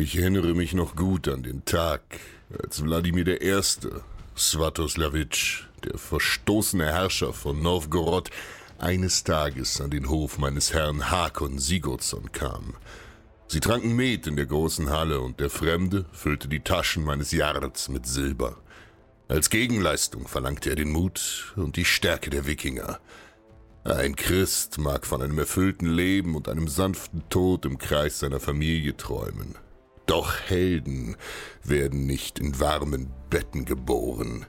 Ich erinnere mich noch gut an den Tag, als Wladimir I., Svatoslawitsch, der verstoßene Herrscher von Novgorod, eines Tages an den Hof meines Herrn Hakon Sigurdsson kam. Sie tranken Met in der großen Halle und der Fremde füllte die Taschen meines Jarls mit Silber. Als Gegenleistung verlangte er den Mut und die Stärke der Wikinger. Ein Christ mag von einem erfüllten Leben und einem sanften Tod im Kreis seiner Familie träumen. Doch Helden werden nicht in warmen Betten geboren.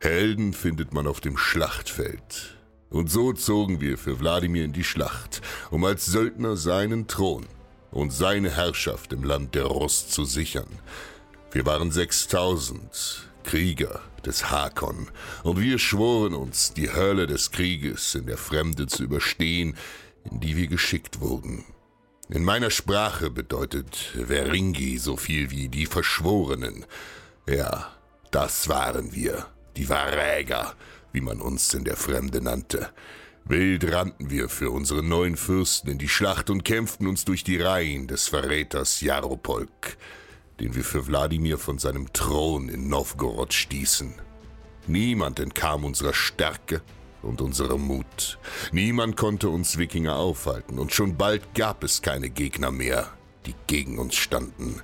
Helden findet man auf dem Schlachtfeld. Und so zogen wir für Wladimir in die Schlacht, um als Söldner seinen Thron und seine Herrschaft im Land der Russ zu sichern. Wir waren 6000 Krieger des Hakon, und wir schworen uns, die Hölle des Krieges in der Fremde zu überstehen, in die wir geschickt wurden. In meiner Sprache bedeutet Veringi so viel wie die Verschworenen. Ja, das waren wir, die Varäger, wie man uns in der Fremde nannte. Wild rannten wir für unsere neuen Fürsten in die Schlacht und kämpften uns durch die Reihen des Verräters Jaropolk, den wir für Wladimir von seinem Thron in Novgorod stießen. Niemand entkam unserer Stärke und unserem Mut. Niemand konnte uns Wikinger aufhalten, und schon bald gab es keine Gegner mehr, die gegen uns standen.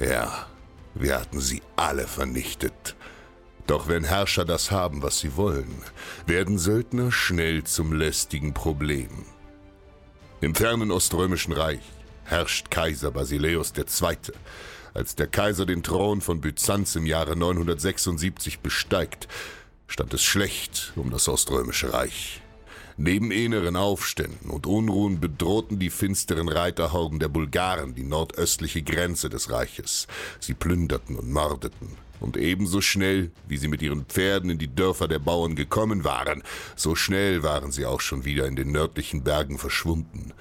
Ja, wir hatten sie alle vernichtet. Doch wenn Herrscher das haben, was sie wollen, werden Söldner schnell zum lästigen Problem. Im fernen Oströmischen Reich herrscht Kaiser Basileus II. Als der Kaiser den Thron von Byzanz im Jahre 976 besteigt, stand es schlecht um das Oströmische Reich. Neben inneren Aufständen und Unruhen bedrohten die finsteren Reiterhorden der Bulgaren die nordöstliche Grenze des Reiches. Sie plünderten und mordeten. Und ebenso schnell, wie sie mit ihren Pferden in die Dörfer der Bauern gekommen waren, so schnell waren sie auch schon wieder in den nördlichen Bergen verschwunden.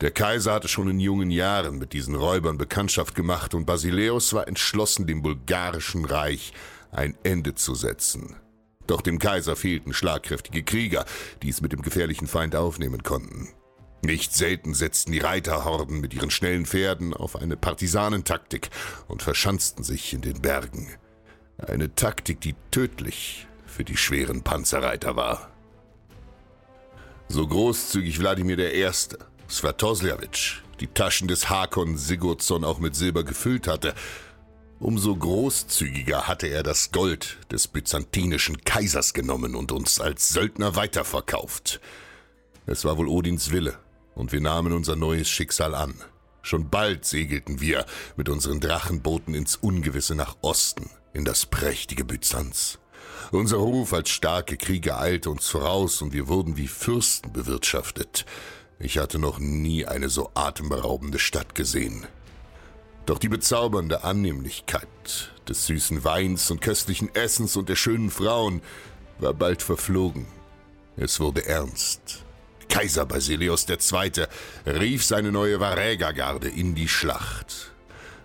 Der Kaiser hatte schon in jungen Jahren mit diesen Räubern Bekanntschaft gemacht und Basileus war entschlossen, dem bulgarischen Reich ein Ende zu setzen. Doch dem Kaiser fehlten schlagkräftige Krieger, die es mit dem gefährlichen Feind aufnehmen konnten. Nicht selten setzten die Reiterhorden mit ihren schnellen Pferden auf eine Partisanentaktik und verschanzten sich in den Bergen. Eine Taktik, die tödlich für die schweren Panzerreiter war. So großzügig Wladimir I., Svatoslawitsch, die Taschen des Hakon Sigurdsson auch mit Silber gefüllt hatte, umso großzügiger hatte er das Gold des byzantinischen Kaisers genommen und uns als Söldner weiterverkauft. Es war wohl Odins Wille, und wir nahmen unser neues Schicksal an. Schon bald segelten wir mit unseren Drachenbooten ins Ungewisse nach Osten, in das prächtige Byzanz. Unser Ruf als starke Krieger eilte uns voraus und wir wurden wie Fürsten bewirtschaftet. Ich hatte noch nie eine so atemberaubende Stadt gesehen. Doch die bezaubernde Annehmlichkeit des süßen Weins und köstlichen Essens und der schönen Frauen war bald verflogen. Es wurde ernst. Kaiser Basilius II. rief seine neue Varägergarde in die Schlacht.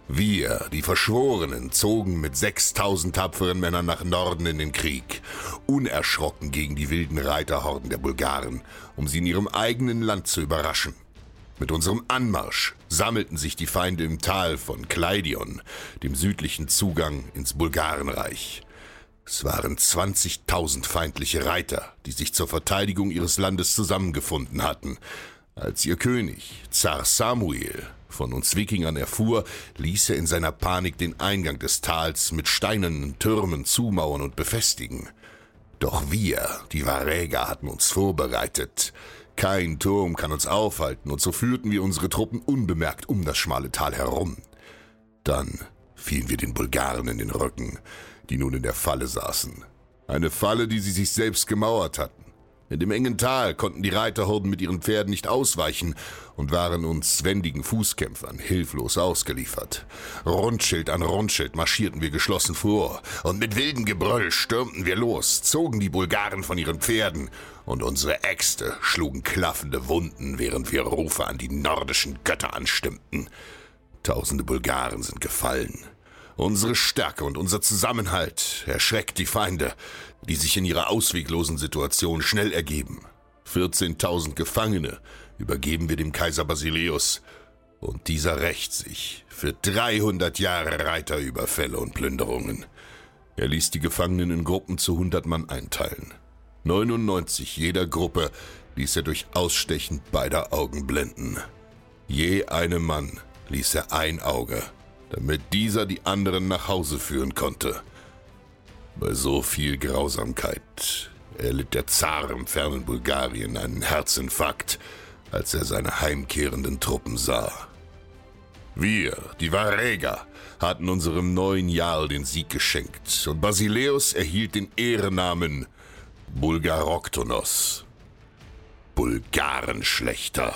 Wir, die Verschworenen, zogen mit 6000 tapferen Männern nach Norden in den Krieg, unerschrocken gegen die wilden Reiterhorden der Bulgaren, um sie in ihrem eigenen Land zu überraschen. Mit unserem Anmarsch sammelten sich die Feinde im Tal von Kleidion, dem südlichen Zugang ins Bulgarenreich. Es waren 20.000 feindliche Reiter, die sich zur Verteidigung ihres Landes zusammengefunden hatten, als ihr König, Zar Samuel, von uns Wikingern erfuhr, ließ er in seiner Panik den Eingang des Tals mit steinernen Türmen zumauern und befestigen. Doch wir, die Varäger, hatten uns vorbereitet. Kein Turm kann uns aufhalten, und so führten wir unsere Truppen unbemerkt um das schmale Tal herum. Dann fielen wir den Bulgaren in den Rücken, die nun in der Falle saßen. Eine Falle, die sie sich selbst gemauert hatten. In dem engen Tal konnten die Reiterhorden mit ihren Pferden nicht ausweichen und waren uns wendigen Fußkämpfern hilflos ausgeliefert. Rundschild an Rundschild marschierten wir geschlossen vor, und mit wildem Gebrüll stürmten wir los, zogen die Bulgaren von ihren Pferden, und unsere Äxte schlugen klaffende Wunden, während wir Rufe an die nordischen Götter anstimmten. Tausende Bulgaren sind gefallen. Unsere Stärke und unser Zusammenhalt erschreckt die Feinde, die sich in ihrer ausweglosen Situation schnell ergeben. 14.000 Gefangene übergeben wir dem Kaiser Basileus, und dieser rächt sich für 300 Jahre Reiterüberfälle und Plünderungen. Er ließ die Gefangenen in Gruppen zu 100 Mann einteilen. 99 jeder Gruppe ließ er durch Ausstechen beider Augen blenden. Je einem Mann ließ er ein Auge damit dieser die anderen nach Hause führen konnte. Bei so viel Grausamkeit erlitt der Zar im fernen Bulgarien einen Herzinfarkt, als er seine heimkehrenden Truppen sah. Wir, die Varäger, hatten unserem neuen Jarl den Sieg geschenkt und Basileus erhielt den Ehrennamen Bulgaroktonos. Bulgarenschlechter.